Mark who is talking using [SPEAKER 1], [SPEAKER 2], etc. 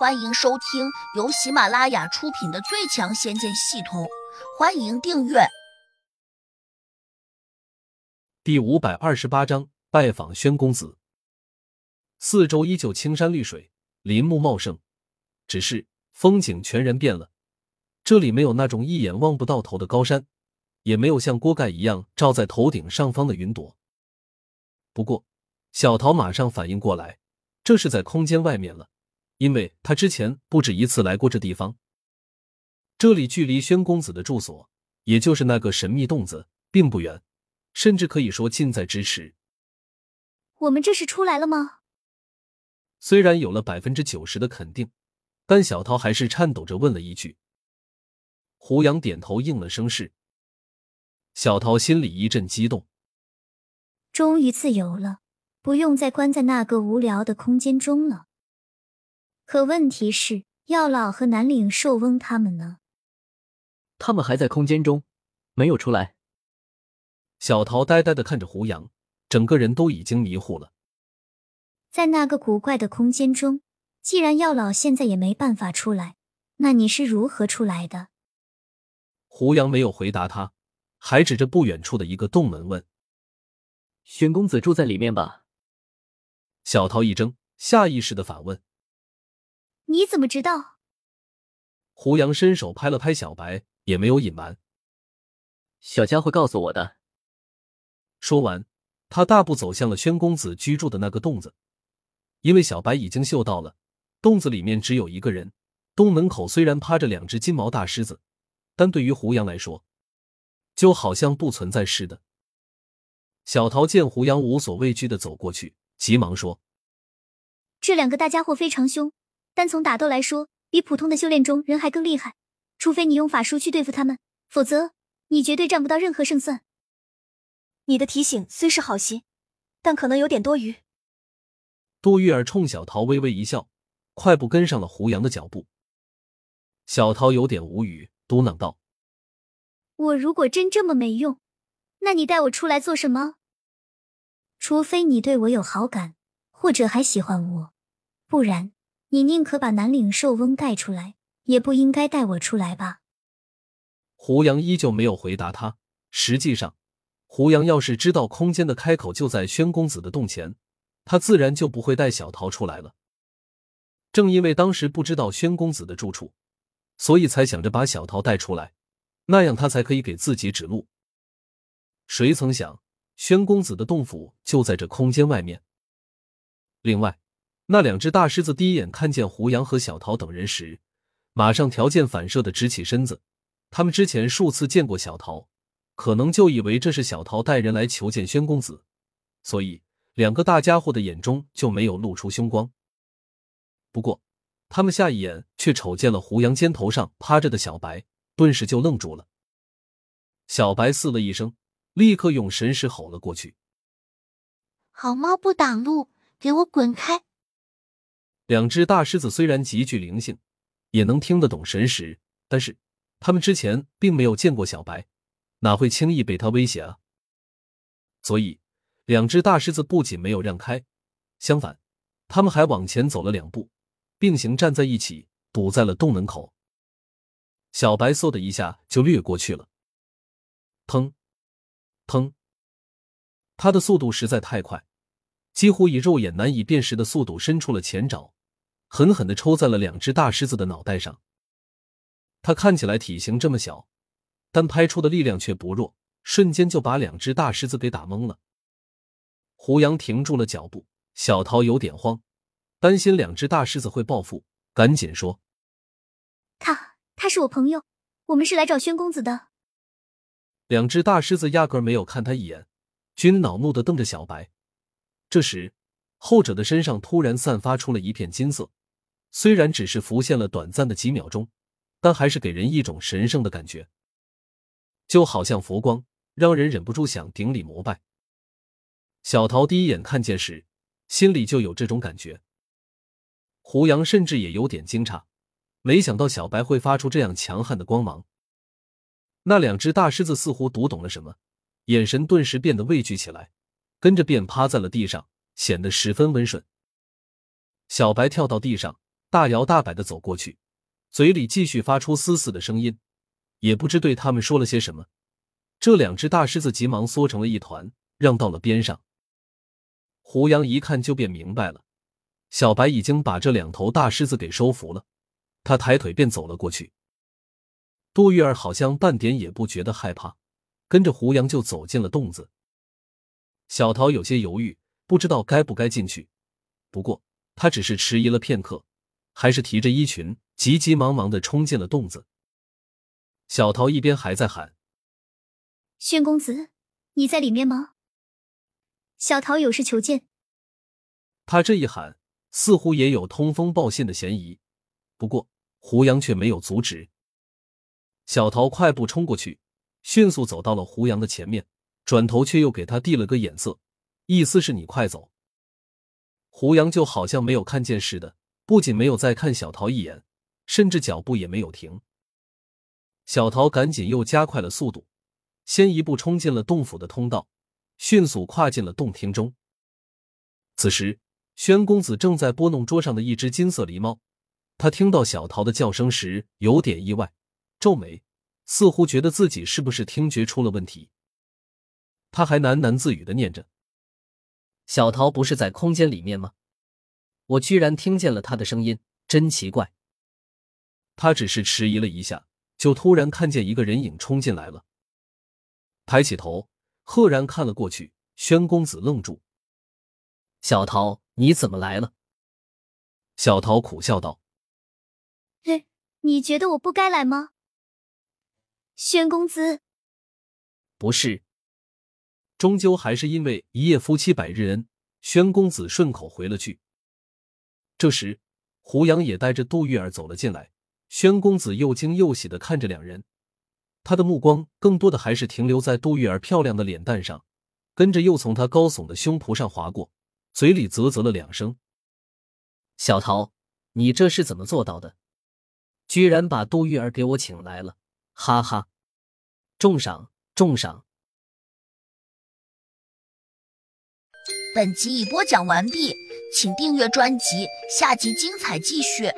[SPEAKER 1] 欢迎收听由喜马拉雅出品的《最强仙剑系统》，欢迎订阅。
[SPEAKER 2] 第五百二十八章拜访宣公子。四周依旧青山绿水，林木茂盛，只是风景全然变了。这里没有那种一眼望不到头的高山，也没有像锅盖一样罩在头顶上方的云朵。不过，小桃马上反应过来，这是在空间外面了。因为他之前不止一次来过这地方，这里距离宣公子的住所，也就是那个神秘洞子，并不远，甚至可以说近在咫尺。
[SPEAKER 3] 我们这是出来了吗？
[SPEAKER 2] 虽然有了百分之九十的肯定，但小桃还是颤抖着问了一句。胡杨点头应了声是。小桃心里一阵激动，
[SPEAKER 3] 终于自由了，不用再关在那个无聊的空间中了。可问题是，药老和南岭寿翁他们呢？
[SPEAKER 4] 他们还在空间中，没有出来。
[SPEAKER 2] 小桃呆呆的看着胡杨，整个人都已经迷糊了。
[SPEAKER 3] 在那个古怪的空间中，既然药老现在也没办法出来，那你是如何出来的？
[SPEAKER 2] 胡杨没有回答他，还指着不远处的一个洞门问：“
[SPEAKER 4] 玄公子住在里面吧？”
[SPEAKER 2] 小桃一怔，下意识的反问。
[SPEAKER 3] 你怎么知道？
[SPEAKER 2] 胡杨伸手拍了拍小白，也没有隐瞒。
[SPEAKER 4] 小家伙告诉我的。
[SPEAKER 2] 说完，他大步走向了宣公子居住的那个洞子。因为小白已经嗅到了，洞子里面只有一个人。洞门口虽然趴着两只金毛大狮子，但对于胡杨来说，就好像不存在似的。小桃见胡杨无所畏惧的走过去，急忙说：“
[SPEAKER 3] 这两个大家伙非常凶。”单从打斗来说，比普通的修炼中人还更厉害。除非你用法术去对付他们，否则你绝对占不到任何胜算。
[SPEAKER 5] 你的提醒虽是好心，但可能有点多余。
[SPEAKER 2] 杜玉儿冲小桃微微一笑，快步跟上了胡杨的脚步。小桃有点无语，嘟囔道：“
[SPEAKER 3] 我如果真这么没用，那你带我出来做什么？除非你对我有好感，或者还喜欢我，不然。”你宁可把南岭寿翁带出来，也不应该带我出来吧？
[SPEAKER 2] 胡杨依旧没有回答他。实际上，胡杨要是知道空间的开口就在宣公子的洞前，他自然就不会带小桃出来了。正因为当时不知道宣公子的住处，所以才想着把小桃带出来，那样他才可以给自己指路。谁曾想，宣公子的洞府就在这空间外面。另外。那两只大狮子第一眼看见胡杨和小桃等人时，马上条件反射的直起身子。他们之前数次见过小桃，可能就以为这是小桃带人来求见宣公子，所以两个大家伙的眼中就没有露出凶光。不过，他们下一眼却瞅见了胡杨肩头上趴着的小白，顿时就愣住了。小白嘶了一声，立刻用神识吼了过去：“
[SPEAKER 1] 好猫不挡路，给我滚开！”
[SPEAKER 2] 两只大狮子虽然极具灵性，也能听得懂神识，但是他们之前并没有见过小白，哪会轻易被他威胁啊？所以，两只大狮子不仅没有让开，相反，他们还往前走了两步，并行站在一起，堵在了洞门口。小白嗖的一下就掠过去了，砰，砰，他的速度实在太快，几乎以肉眼难以辨识的速度伸出了前爪。狠狠的抽在了两只大狮子的脑袋上。他看起来体型这么小，但拍出的力量却不弱，瞬间就把两只大狮子给打懵了。胡杨停住了脚步，小桃有点慌，担心两只大狮子会报复，赶紧说：“
[SPEAKER 3] 他他是我朋友，我们是来找宣公子的。”
[SPEAKER 2] 两只大狮子压根没有看他一眼，均恼怒的瞪着小白。这时，后者的身上突然散发出了一片金色。虽然只是浮现了短暂的几秒钟，但还是给人一种神圣的感觉，就好像佛光，让人忍不住想顶礼膜拜。小桃第一眼看见时，心里就有这种感觉。胡杨甚至也有点惊诧，没想到小白会发出这样强悍的光芒。那两只大狮子似乎读懂了什么，眼神顿时变得畏惧起来，跟着便趴在了地上，显得十分温顺。小白跳到地上。大摇大摆的走过去，嘴里继续发出嘶嘶的声音，也不知对他们说了些什么。这两只大狮子急忙缩成了一团，让到了边上。胡杨一看就便明白了，小白已经把这两头大狮子给收服了。他抬腿便走了过去。杜玉儿好像半点也不觉得害怕，跟着胡杨就走进了洞子。小桃有些犹豫，不知道该不该进去。不过他只是迟疑了片刻，还是提着衣裙，急急忙忙的冲进了洞子。小桃一边还在喊：“
[SPEAKER 3] 宣公子，你在里面吗？”小桃有事求见。
[SPEAKER 2] 他这一喊，似乎也有通风报信的嫌疑。不过胡杨却没有阻止。小桃快步冲过去，迅速走到了胡杨的前面，转头却又给他递了个眼色，意思是你快走。胡杨就好像没有看见似的，不仅没有再看小桃一眼，甚至脚步也没有停。小桃赶紧又加快了速度，先一步冲进了洞府的通道，迅速跨进了洞厅中。此时，宣公子正在拨弄桌上的一只金色狸猫，他听到小桃的叫声时有点意外。皱眉，似乎觉得自己是不是听觉出了问题。他还喃喃自语的念着：“
[SPEAKER 4] 小桃不是在空间里面吗？我居然听见了他的声音，真奇怪。”
[SPEAKER 2] 他只是迟疑了一下，就突然看见一个人影冲进来了。抬起头，赫然看了过去。宣公子愣住：“
[SPEAKER 4] 小桃，你怎么来了？”
[SPEAKER 2] 小桃苦笑道：“
[SPEAKER 3] 嘿，你觉得我不该来吗？”宣公子，
[SPEAKER 2] 不是，终究还是因为一夜夫妻百日恩。宣公子顺口回了句。这时，胡杨也带着杜玉儿走了进来。宣公子又惊又喜的看着两人，他的目光更多的还是停留在杜玉儿漂亮的脸蛋上，跟着又从他高耸的胸脯上划过，嘴里啧啧了两声：“
[SPEAKER 4] 小桃，你这是怎么做到的？居然把杜玉儿给我请来了！”哈哈，重赏重赏！
[SPEAKER 1] 本集已播讲完毕，请订阅专辑，下集精彩继续。